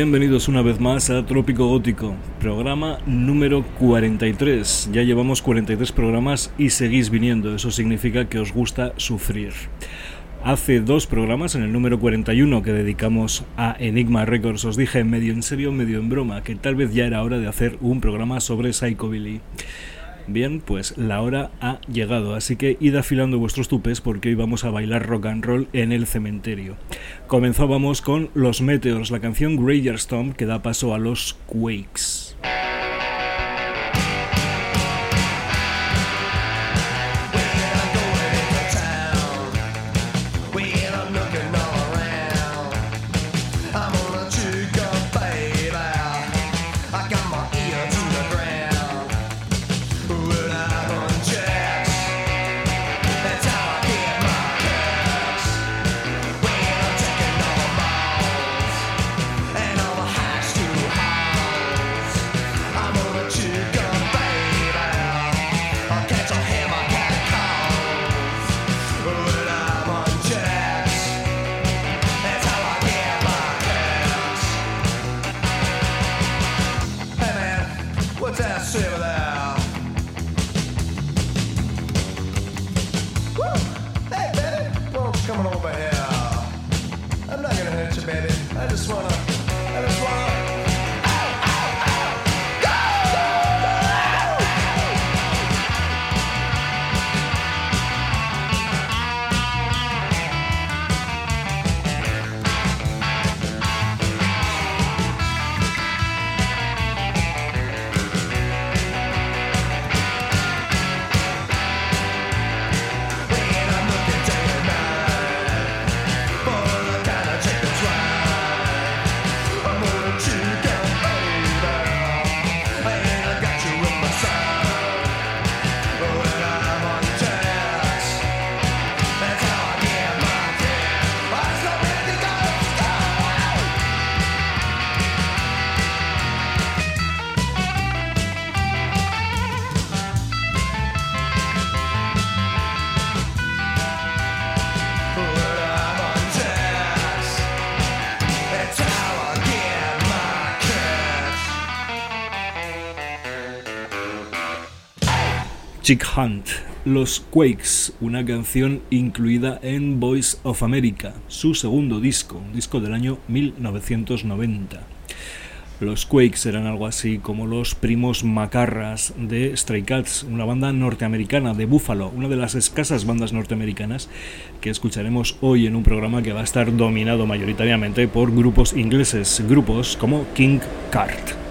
Bienvenidos una vez más a Trópico Gótico, programa número 43. Ya llevamos 43 programas y seguís viniendo, eso significa que os gusta sufrir. Hace dos programas, en el número 41 que dedicamos a Enigma Records, os dije medio en serio, medio en broma, que tal vez ya era hora de hacer un programa sobre Psychobilly. Bien, pues la hora ha llegado, así que id afilando vuestros tupes porque hoy vamos a bailar rock and roll en el cementerio. Comenzábamos con Los Meteors, la canción Graveyard Storm que da paso a los Quakes. Chick Hunt, Los Quakes, una canción incluida en Voice of America, su segundo disco, un disco del año 1990. Los Quakes eran algo así como los primos macarras de Stray Cats, una banda norteamericana de Buffalo, una de las escasas bandas norteamericanas que escucharemos hoy en un programa que va a estar dominado mayoritariamente por grupos ingleses, grupos como King Cart.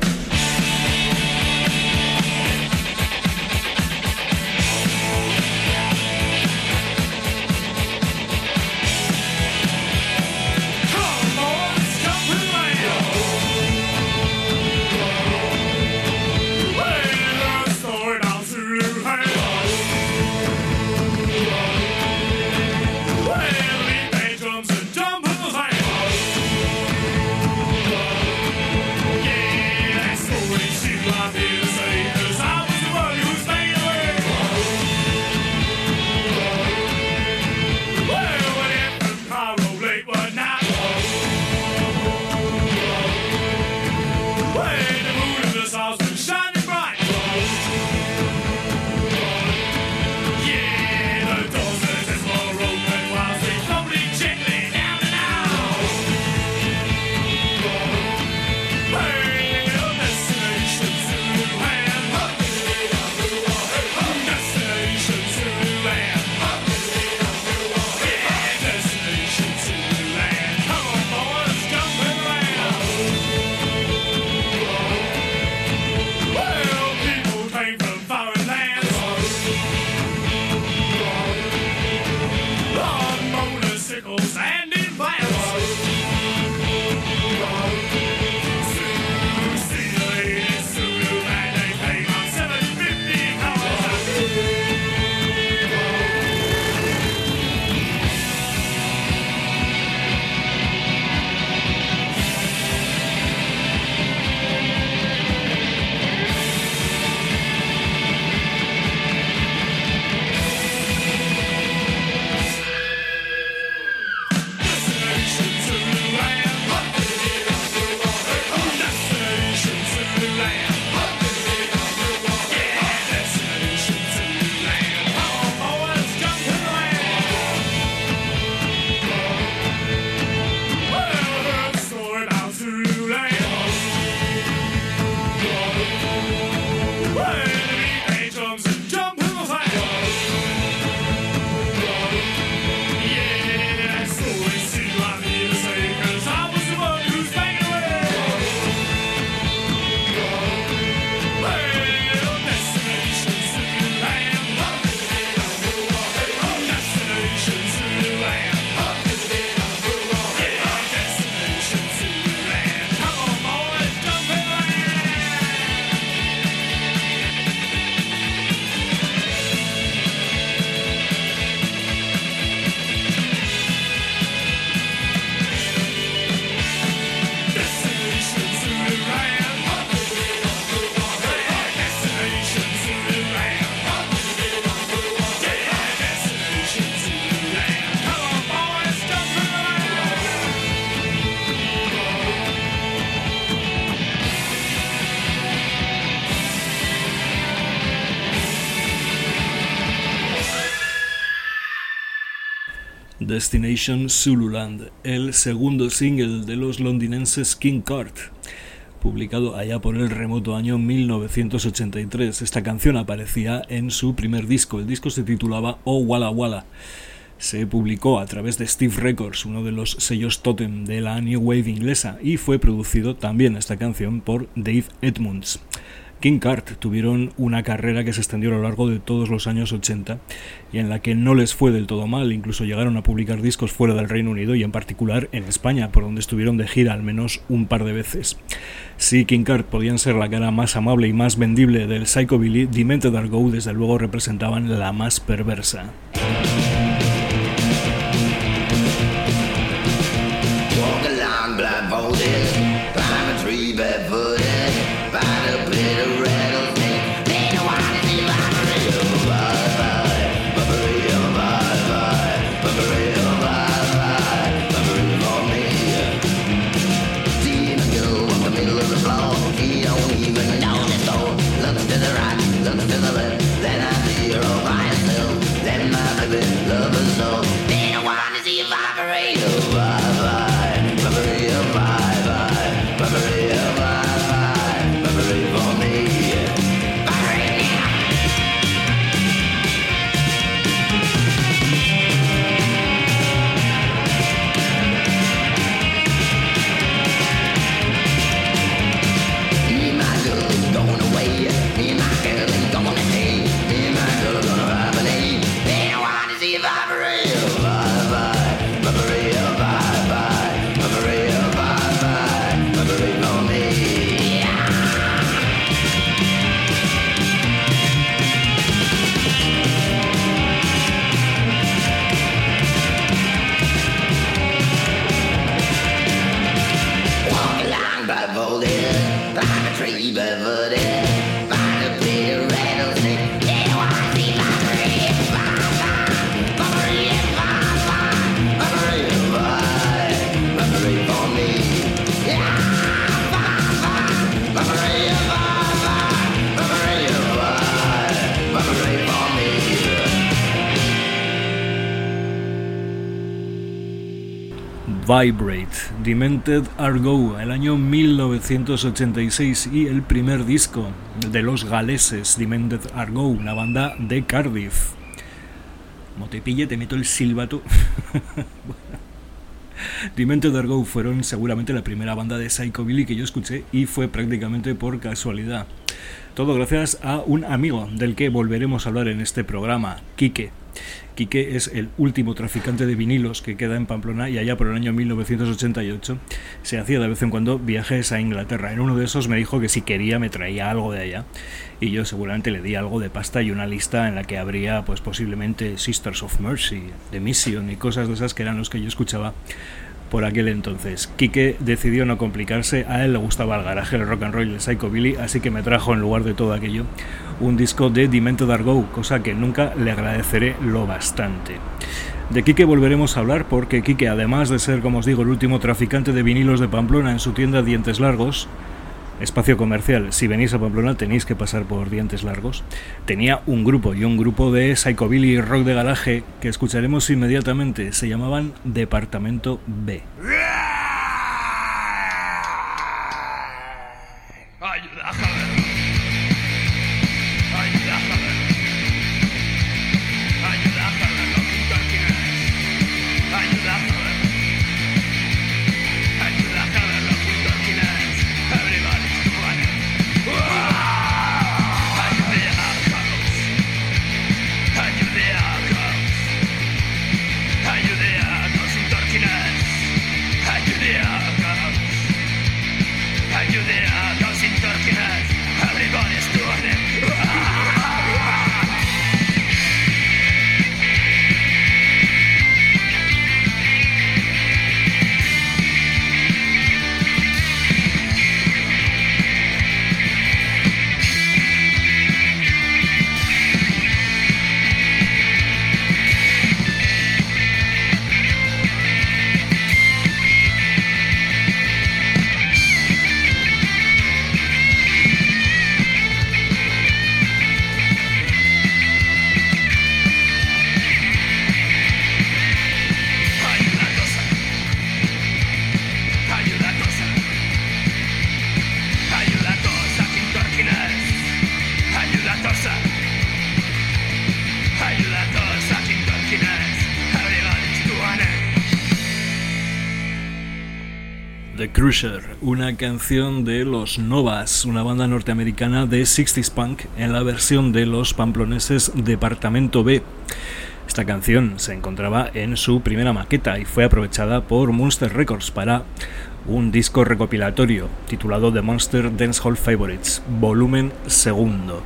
Destination Zululand, el segundo single de los londinenses King Cart, publicado allá por el remoto año 1983. Esta canción aparecía en su primer disco, el disco se titulaba Oh Walla Walla. Se publicó a través de Steve Records, uno de los sellos totem de la New Wave inglesa, y fue producido también esta canción por Dave Edmunds. King Cart tuvieron una carrera que se extendió a lo largo de todos los años 80 y en la que no les fue del todo mal, incluso llegaron a publicar discos fuera del Reino Unido y en particular en España, por donde estuvieron de gira al menos un par de veces. Si King Cart podían ser la cara más amable y más vendible del Psychobilly, Demented Argo desde luego representaban la más perversa. Vibrate, Demented Argo, el año 1986 y el primer disco de los galeses Demented Argo, una banda de Cardiff. Como te pille, te meto el silbato. Demented Argo fueron seguramente la primera banda de Psychobilly que yo escuché y fue prácticamente por casualidad. Todo gracias a un amigo del que volveremos a hablar en este programa, Quique. Quique es el último traficante de vinilos que queda en Pamplona y allá por el año 1988 se hacía de vez en cuando viajes a Inglaterra. En uno de esos me dijo que si quería me traía algo de allá y yo seguramente le di algo de pasta y una lista en la que habría pues posiblemente Sisters of Mercy, The Mission y cosas de esas que eran los que yo escuchaba por aquel entonces. Quique decidió no complicarse, a él le gustaba el garaje, el rock and roll, el psychobilly, así que me trajo en lugar de todo aquello un disco de Demented Argo, cosa que nunca le agradeceré lo bastante. De Quique volveremos a hablar porque Quique, además de ser, como os digo, el último traficante de vinilos de Pamplona en su tienda Dientes Largos, espacio comercial, si venís a Pamplona tenéis que pasar por Dientes Largos, tenía un grupo y un grupo de psychobilly y rock de garaje que escucharemos inmediatamente, se llamaban Departamento B. Una canción de los Novas, una banda norteamericana de 60s punk en la versión de los pamploneses Departamento B. Esta canción se encontraba en su primera maqueta y fue aprovechada por Monster Records para un disco recopilatorio titulado The Monster Dancehall Favorites, volumen segundo.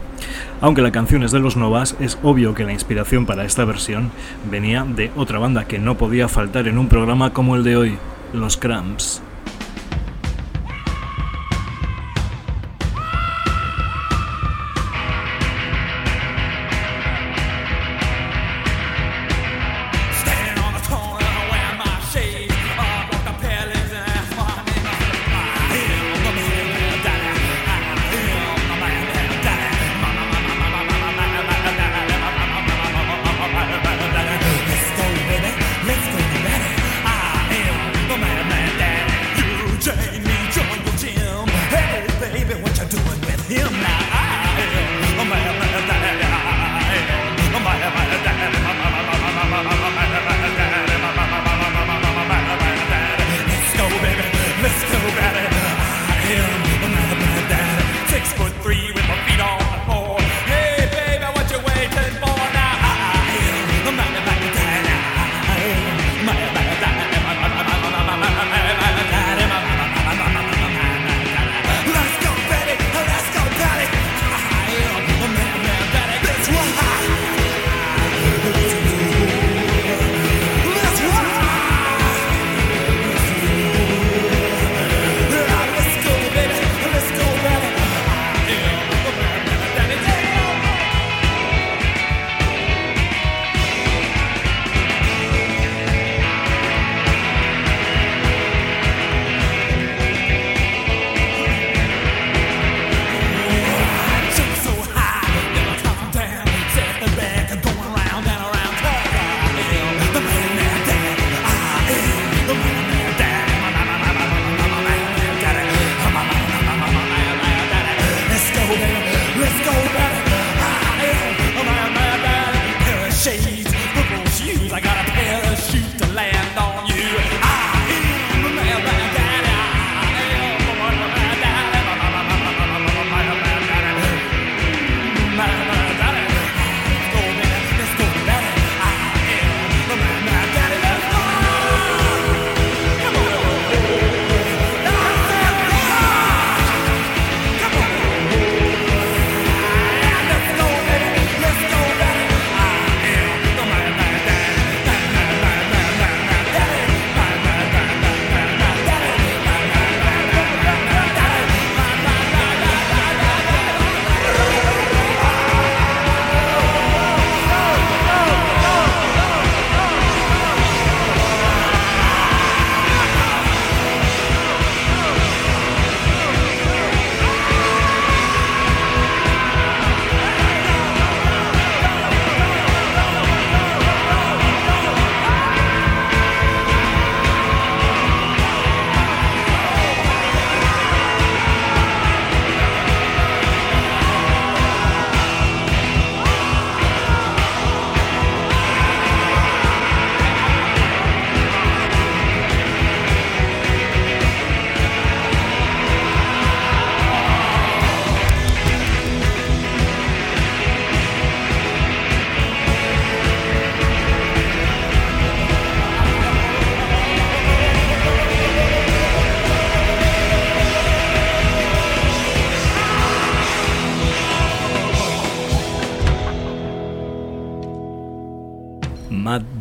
Aunque la canción es de los Novas, es obvio que la inspiración para esta versión venía de otra banda que no podía faltar en un programa como el de hoy, los Cramps.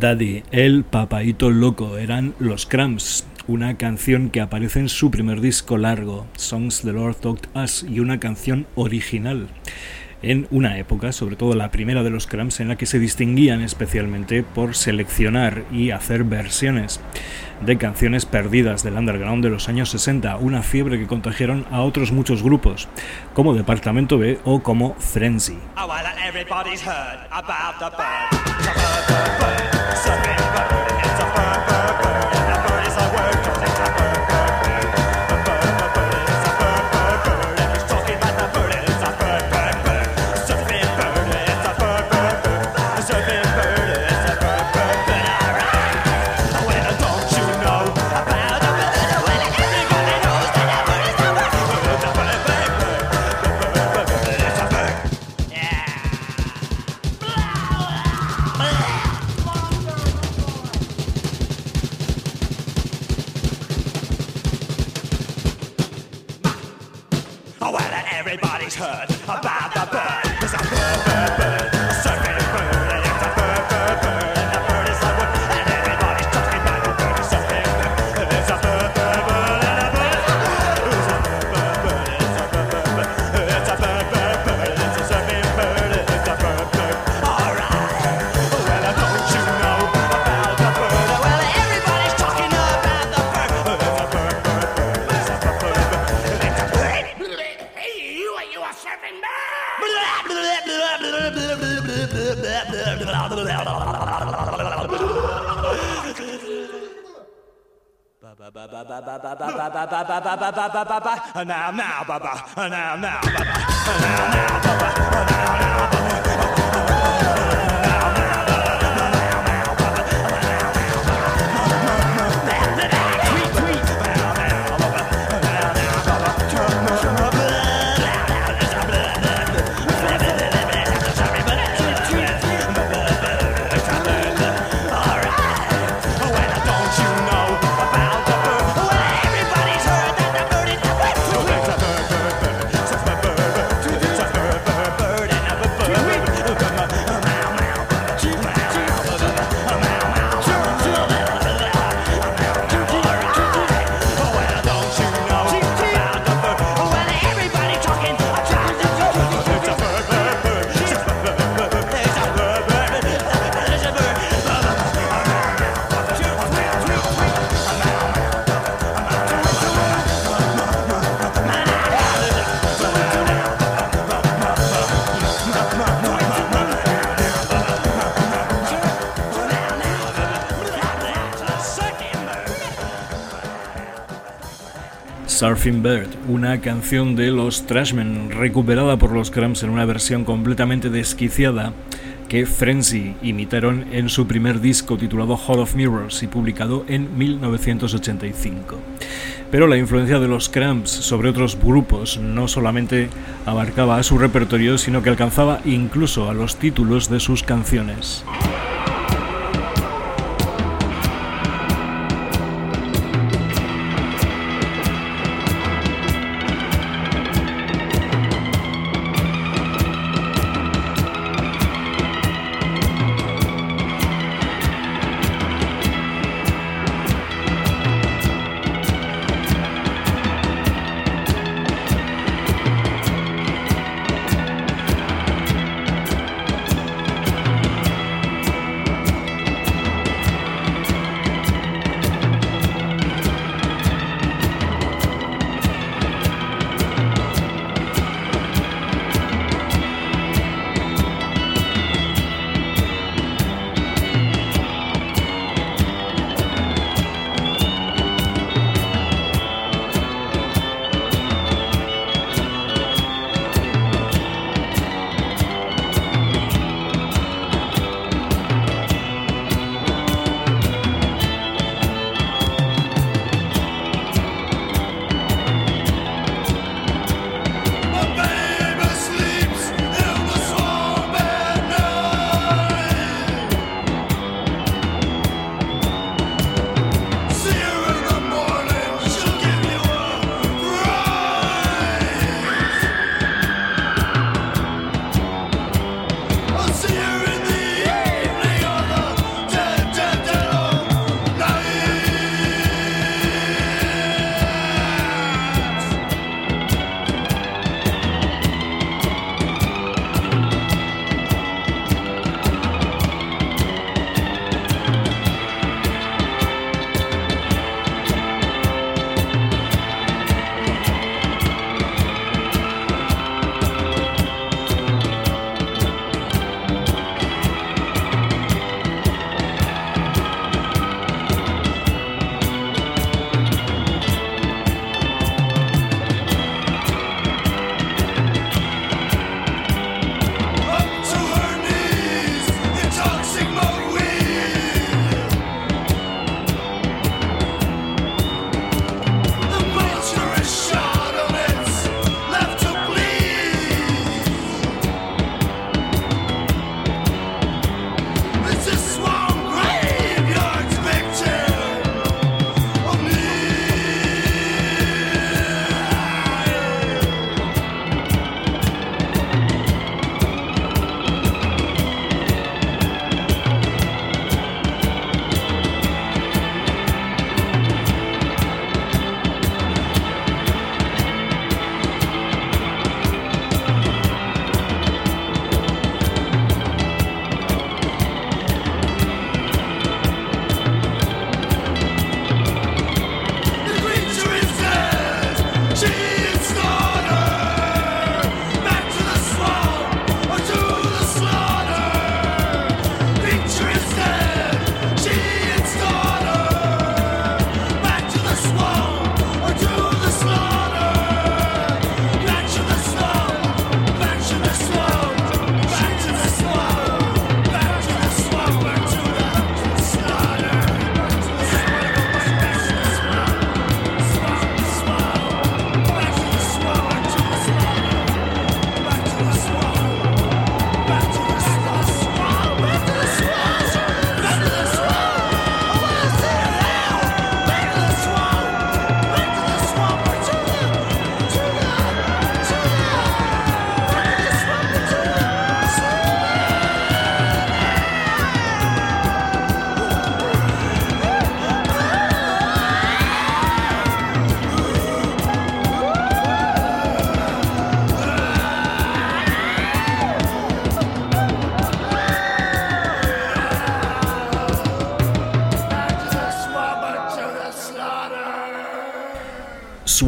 Daddy, el papaito loco, eran los Cramps, una canción que aparece en su primer disco largo, Songs the Lord Taught Us, y una canción original en una época, sobre todo la primera de los Cramps, en la que se distinguían especialmente por seleccionar y hacer versiones de canciones perdidas del underground de los años 60, una fiebre que contagiaron a otros muchos grupos, como Departamento B o como Frenzy. Oh, now, now, baba, now, now, baba, now, now, baba, Surfing Bird, una canción de los Trashmen, recuperada por los Cramps en una versión completamente desquiciada que Frenzy imitaron en su primer disco titulado Hall of Mirrors y publicado en 1985. Pero la influencia de los Cramps sobre otros grupos no solamente abarcaba a su repertorio, sino que alcanzaba incluso a los títulos de sus canciones.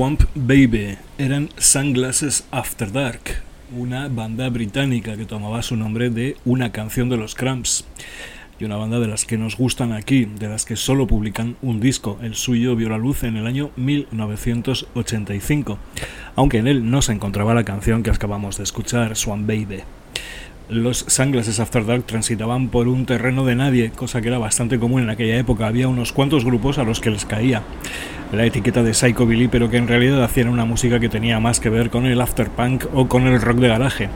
Swamp Baby eran Sunglasses After Dark, una banda británica que tomaba su nombre de una canción de los Cramps. Y una banda de las que nos gustan aquí, de las que solo publican un disco. El suyo vio la luz en el año 1985, aunque en él no se encontraba la canción que acabamos de escuchar, Swamp Baby los Sunglasses After Dark transitaban por un terreno de nadie, cosa que era bastante común en aquella época. Había unos cuantos grupos a los que les caía la etiqueta de Psychobilly, pero que en realidad hacían una música que tenía más que ver con el afterpunk o con el rock de garaje.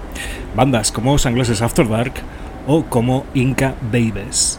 Bandas como Sunglasses After Dark o como Inca Babies.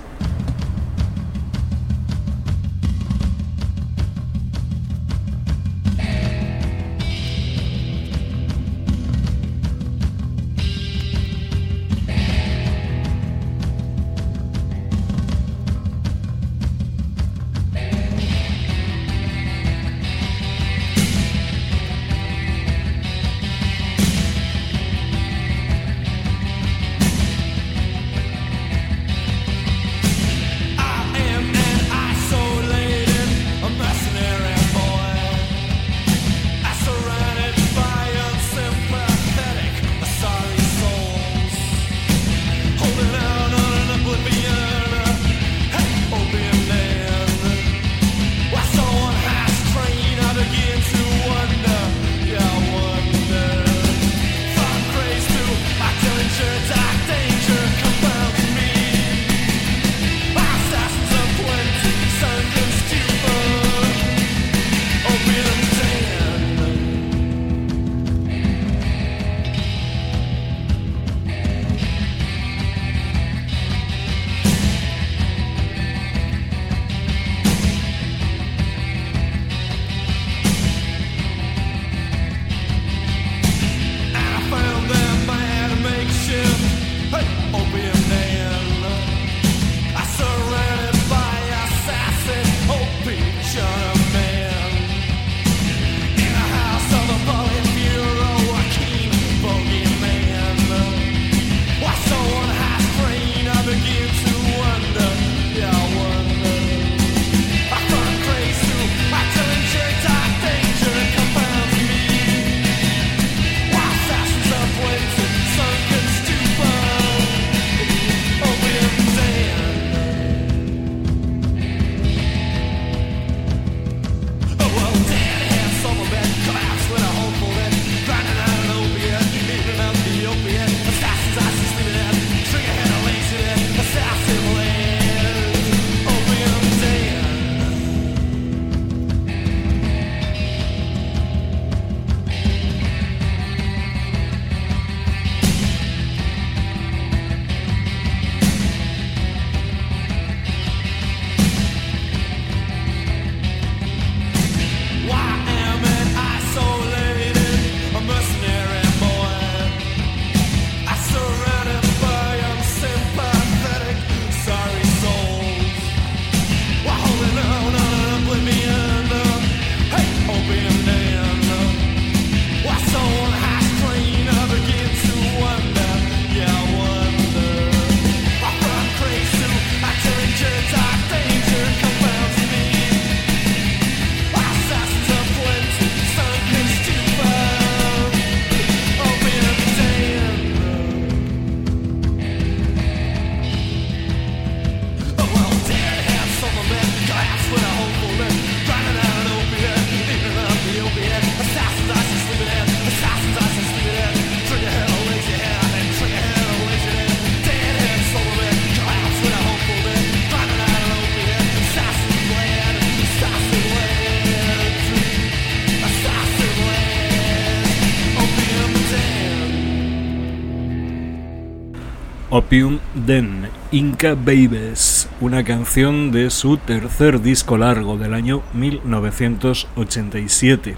Opium Den, Inca Babies, una canción de su tercer disco largo del año 1987.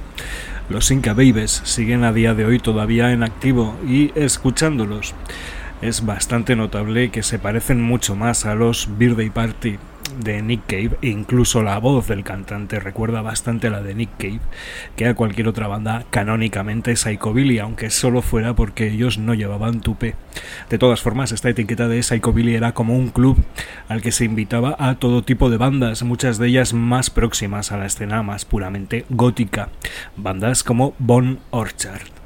Los Inca Babies siguen a día de hoy todavía en activo y escuchándolos es bastante notable que se parecen mucho más a los Birthday Party de Nick Cave, incluso la voz del cantante recuerda bastante a la de Nick Cave que a cualquier otra banda canónicamente Psychobilly, aunque solo fuera porque ellos no llevaban tupe. De todas formas, esta etiqueta de Psychobilly era como un club al que se invitaba a todo tipo de bandas, muchas de ellas más próximas a la escena más puramente gótica, bandas como Bon Orchard.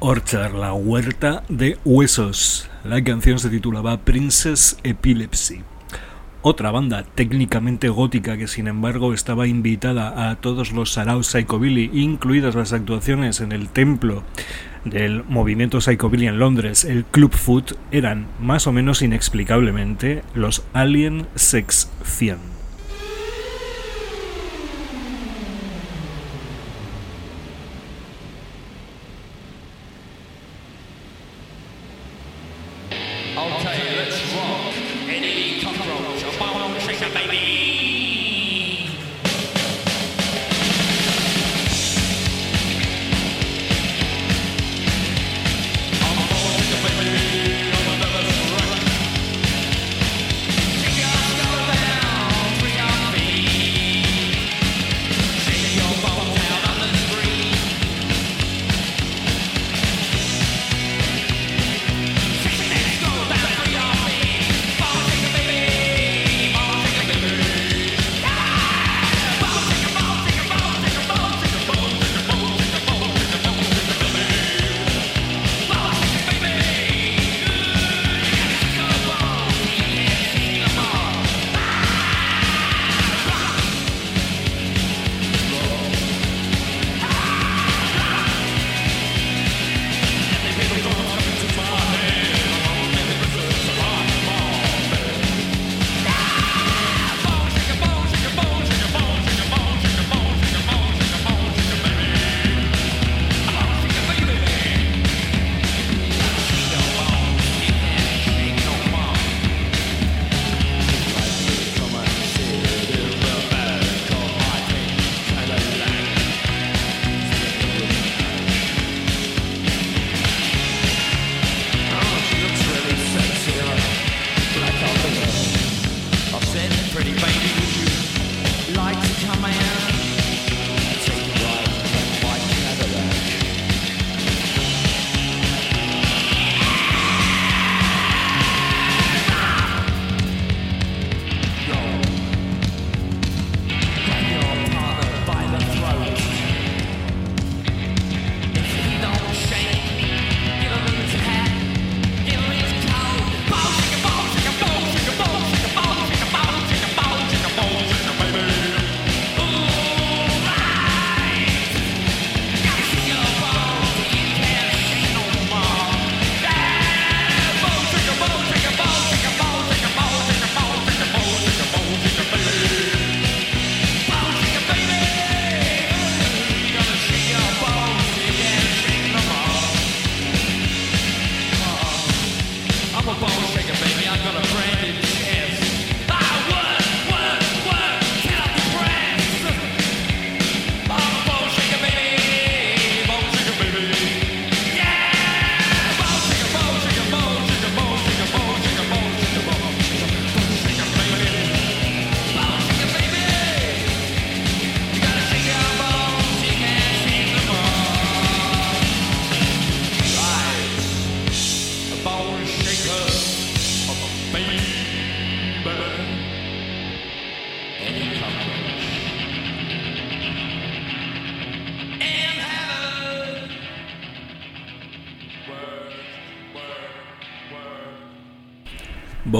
Orchard, la huerta de huesos. La canción se titulaba Princess Epilepsy. Otra banda técnicamente gótica que sin embargo estaba invitada a todos los Sarau Psychobilly, incluidas las actuaciones en el templo del movimiento psychobilly en Londres, el Club Foot, eran más o menos inexplicablemente los Alien Sex 100.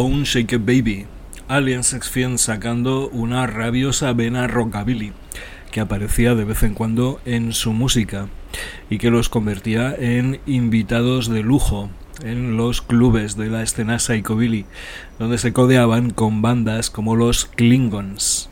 Bone Shake Baby, Alien Sex sacando una rabiosa vena rockabilly que aparecía de vez en cuando en su música y que los convertía en invitados de lujo en los clubes de la escena psychobilly, donde se codeaban con bandas como los Klingons.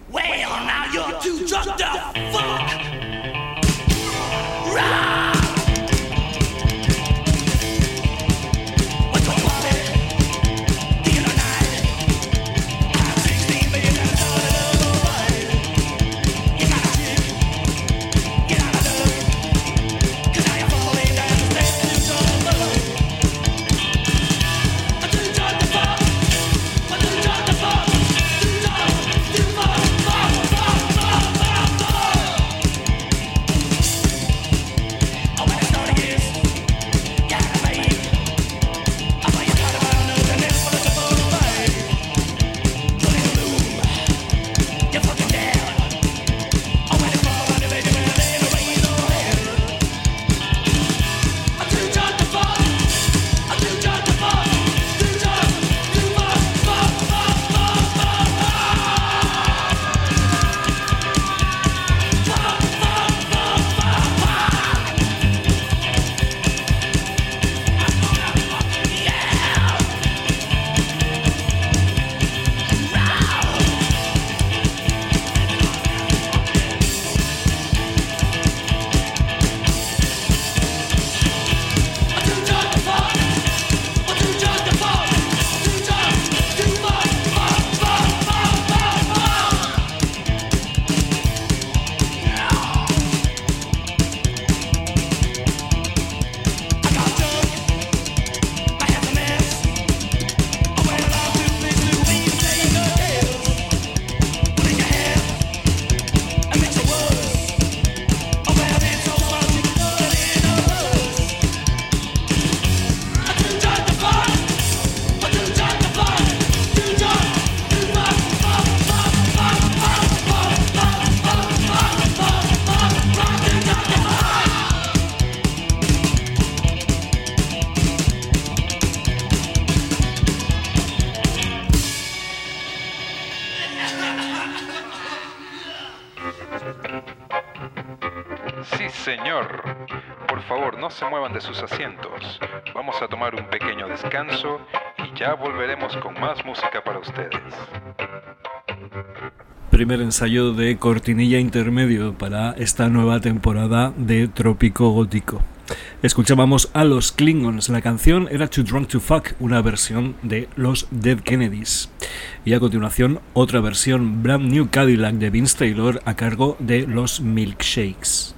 Ensayo de cortinilla intermedio para esta nueva temporada de Trópico Gótico. Escuchábamos a los Klingons. La canción era Too Drunk to Fuck, una versión de los Dead Kennedys. Y a continuación, otra versión Brand New Cadillac de Vince Taylor a cargo de los Milkshakes.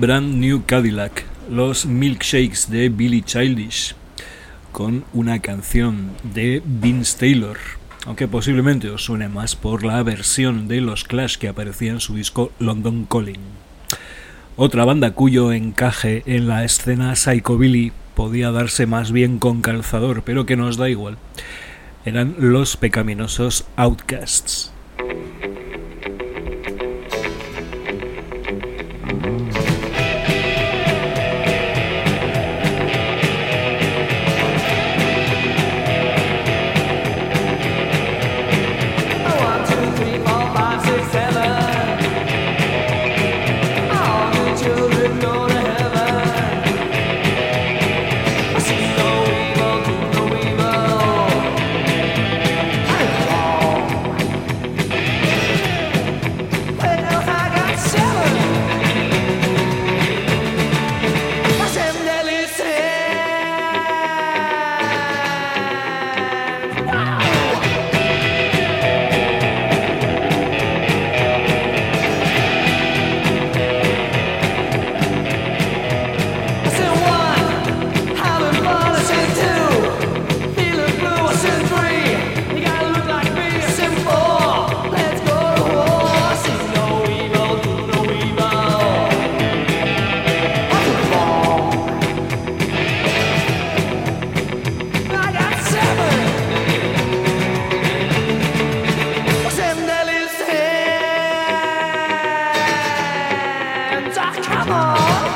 Brand New Cadillac, los milkshakes de Billy Childish, con una canción de Vince Taylor, aunque posiblemente os suene más por la versión de los Clash que aparecía en su disco London Calling. Otra banda cuyo encaje en la escena psychobilly podía darse más bien con calzador, pero que nos da igual, eran los pecaminosos Outcasts. 啊。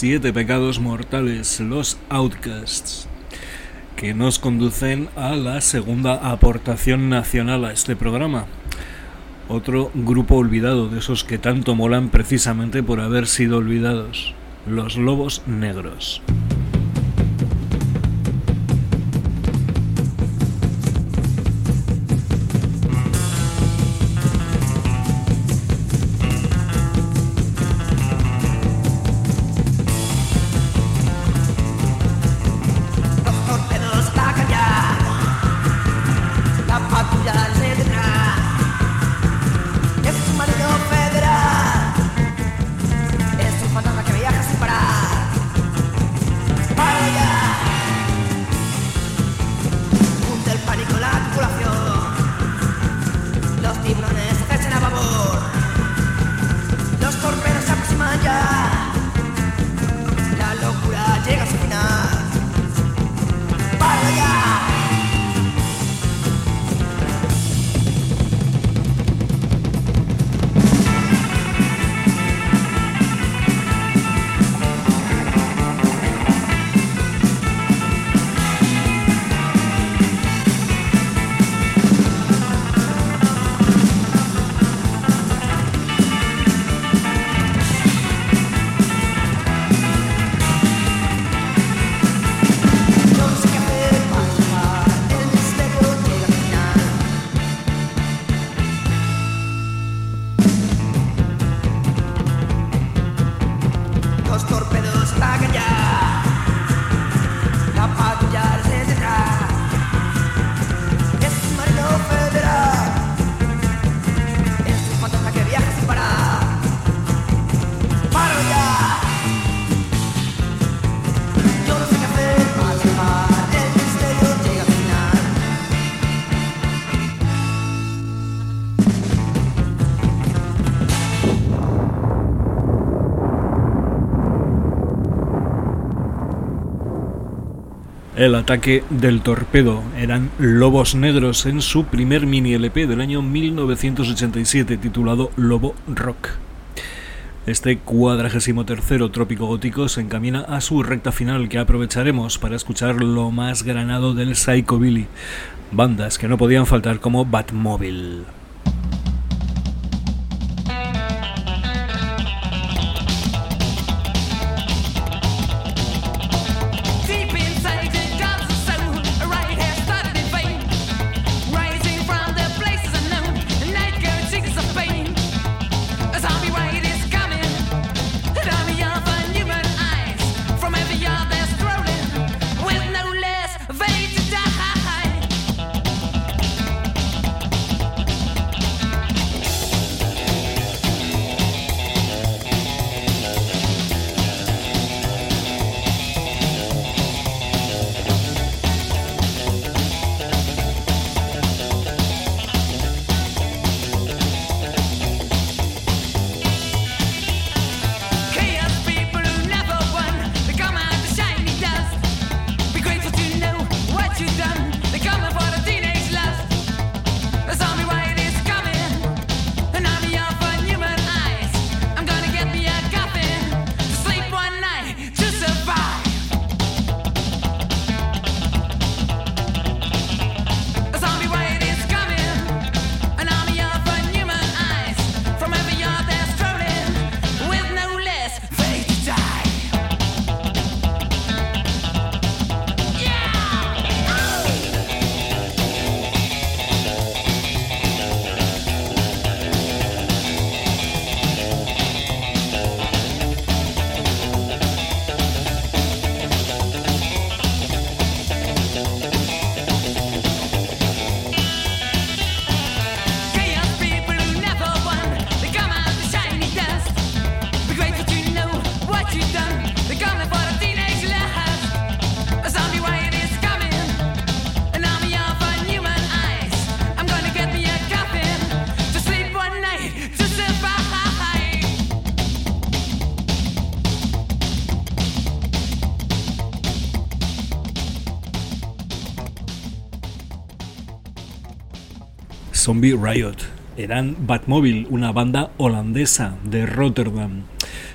Siete Pecados Mortales, los Outcasts, que nos conducen a la segunda aportación nacional a este programa. Otro grupo olvidado, de esos que tanto molan precisamente por haber sido olvidados, los Lobos Negros. El ataque del torpedo eran Lobos Negros en su primer mini LP del año 1987 titulado Lobo Rock. Este cuadragésimo tercero trópico gótico se encamina a su recta final que aprovecharemos para escuchar lo más granado del Psychobilly, bandas que no podían faltar como Batmobile. Zombie Riot. Eran Batmobile, una banda holandesa de Rotterdam.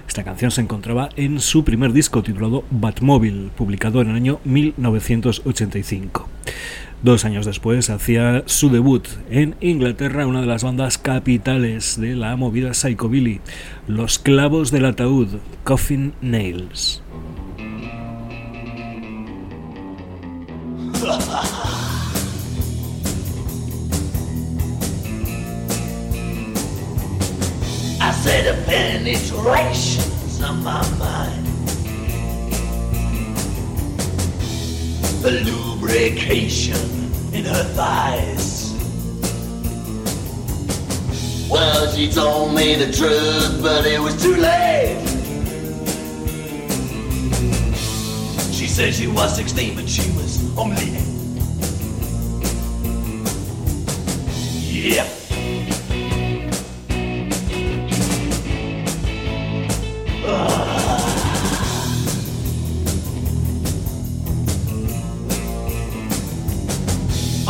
Esta canción se encontraba en su primer disco titulado Batmobile, publicado en el año 1985. Dos años después hacía su debut en Inglaterra, una de las bandas capitales de la movida psychobilly, Los Clavos del Ataúd, Coffin Nails. Said a penetration's on my mind. The lubrication in her thighs. Well, she told me the truth, but it was too late. She said she was 16, but she was only. Yep.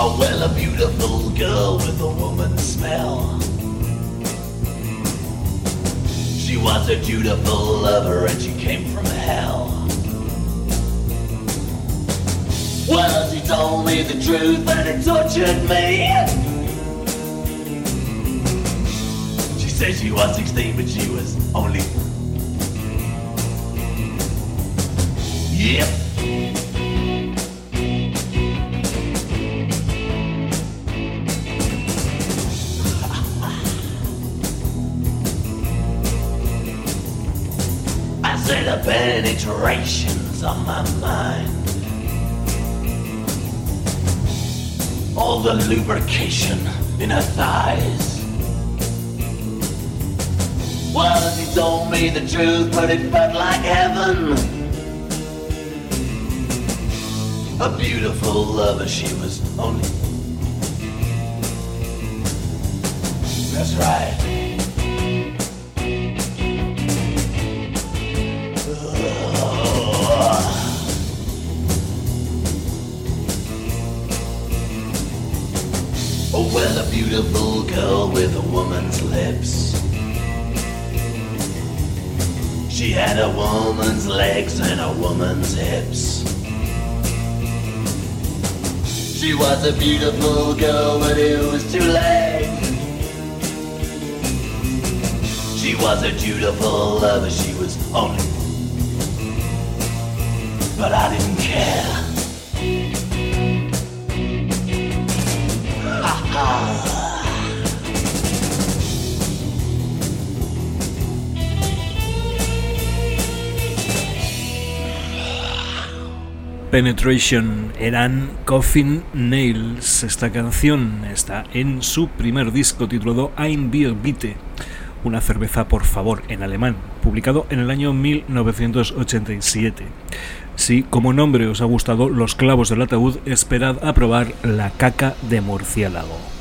Oh, well, a beautiful girl with a woman's smell. She was a dutiful lover and she came from hell. Well, she told me the truth and it tortured me. She said she was 16, but she was only. Yep. Penetration's on my mind. All the lubrication in her thighs. Well, she told me the truth, but it felt like heaven. A beautiful lover, she was only. That's right. Oh, well, a beautiful girl with a woman's lips. She had a woman's legs and a woman's hips. She was a beautiful girl, but it was too late. She was a dutiful lover, she was only. But I didn't care. Penetration eran Coffin Nails. Esta canción está en su primer disco titulado Ein Bier Bitte, una cerveza por favor en alemán, publicado en el año 1987. Si como nombre os ha gustado Los clavos del ataúd, esperad a probar la caca de murciélago.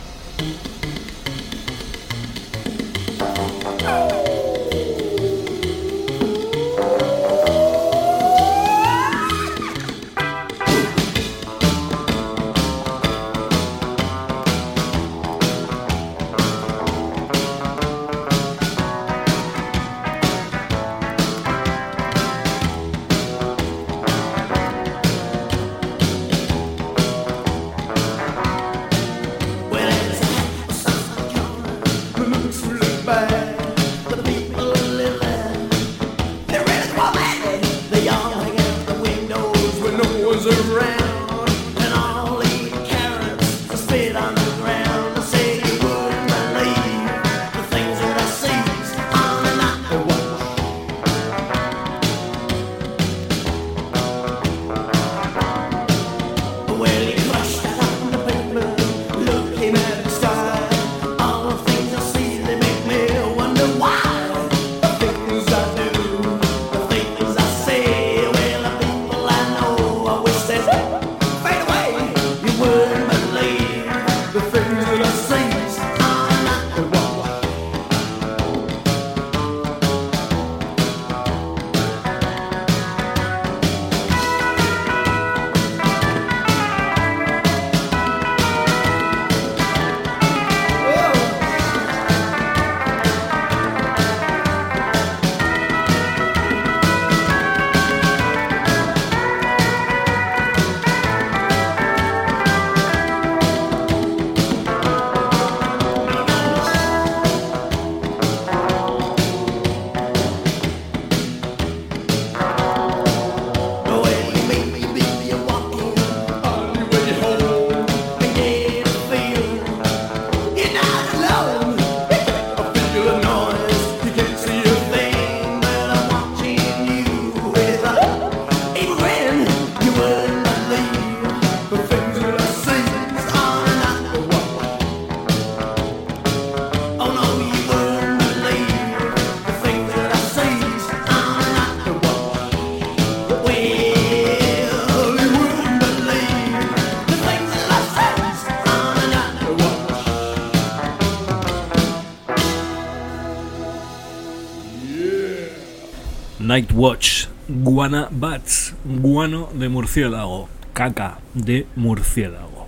Night Watch, Guana Bats, guano de murciélago, caca de murciélago.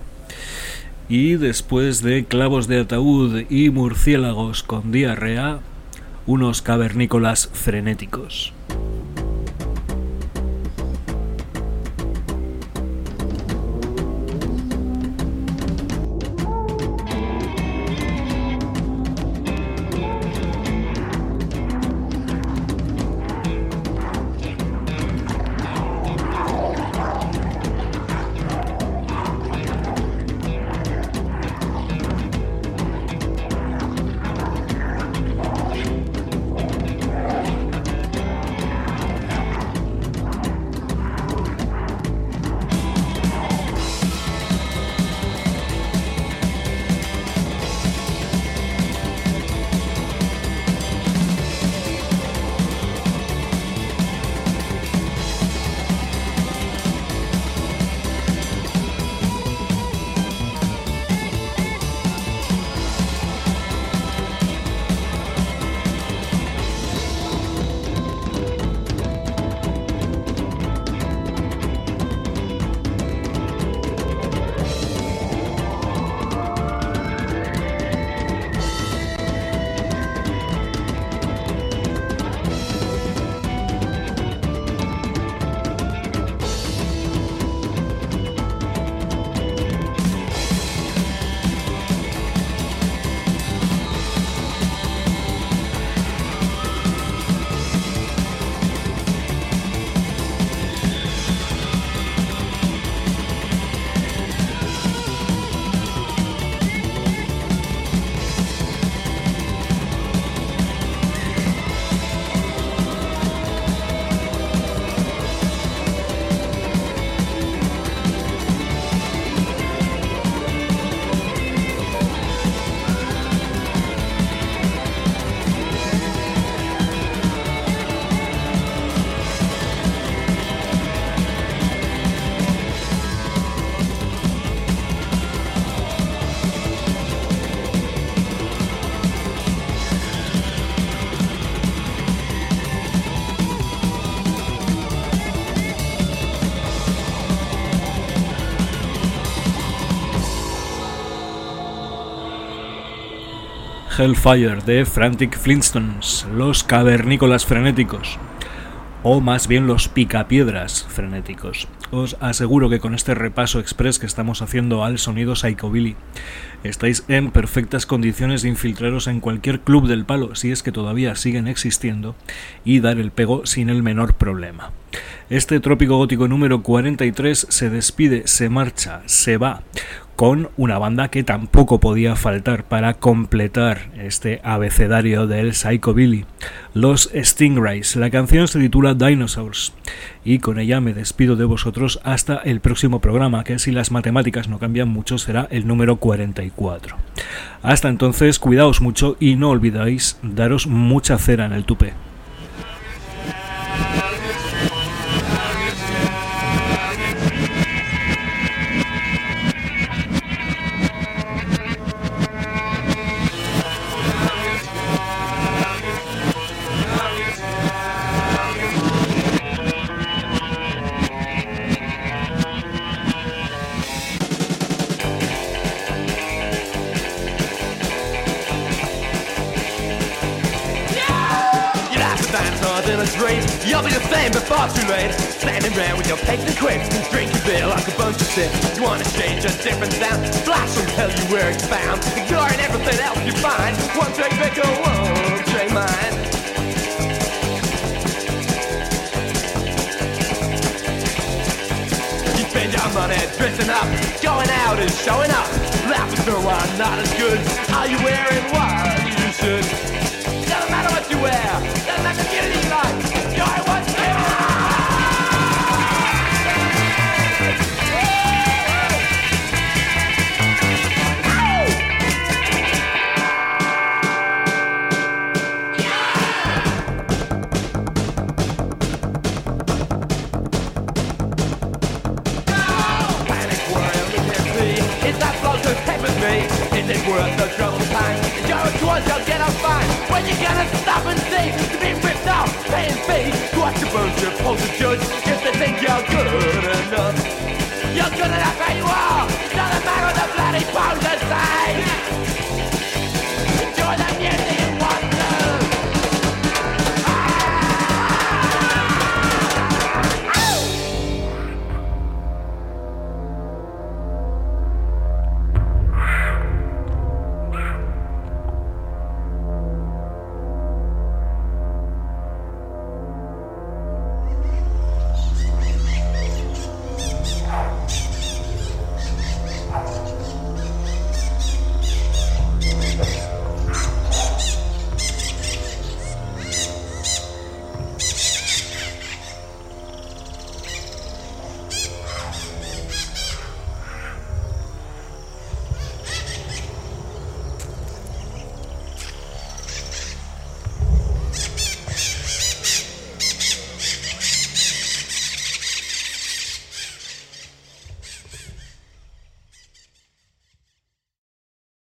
Y después de clavos de ataúd y murciélagos con diarrea, unos cavernícolas frenéticos. Hellfire de Frantic Flintstones, los cavernícolas frenéticos, o más bien los picapiedras frenéticos. Os aseguro que con este repaso express que estamos haciendo al sonido Psychobilly, estáis en perfectas condiciones de infiltraros en cualquier club del palo, si es que todavía siguen existiendo, y dar el pego sin el menor problema. Este trópico gótico número 43 se despide, se marcha, se va con una banda que tampoco podía faltar para completar este abecedario del Psychobilly, los Stingrays. La canción se titula Dinosaurs y con ella me despido de vosotros hasta el próximo programa, que si las matemáticas no cambian mucho será el número 44. Hasta entonces, cuidaos mucho y no olvidáis daros mucha cera en el tupe. Before too late. Standing around with your paper and quips, drinking beer like a bunch of sips. You wanna change a different sound? Flash will tell you where it's found. Ignoring everything else you find. One take Vicar, one take mine. You spend your money dressing up, going out and showing up. Laughing so I'm not as good. Are you wearing what you should? Doesn't matter what you wear, doesn't matter gotta stop and say to be ripped off, paying fee watch your birds supposed to judge if they think you're good.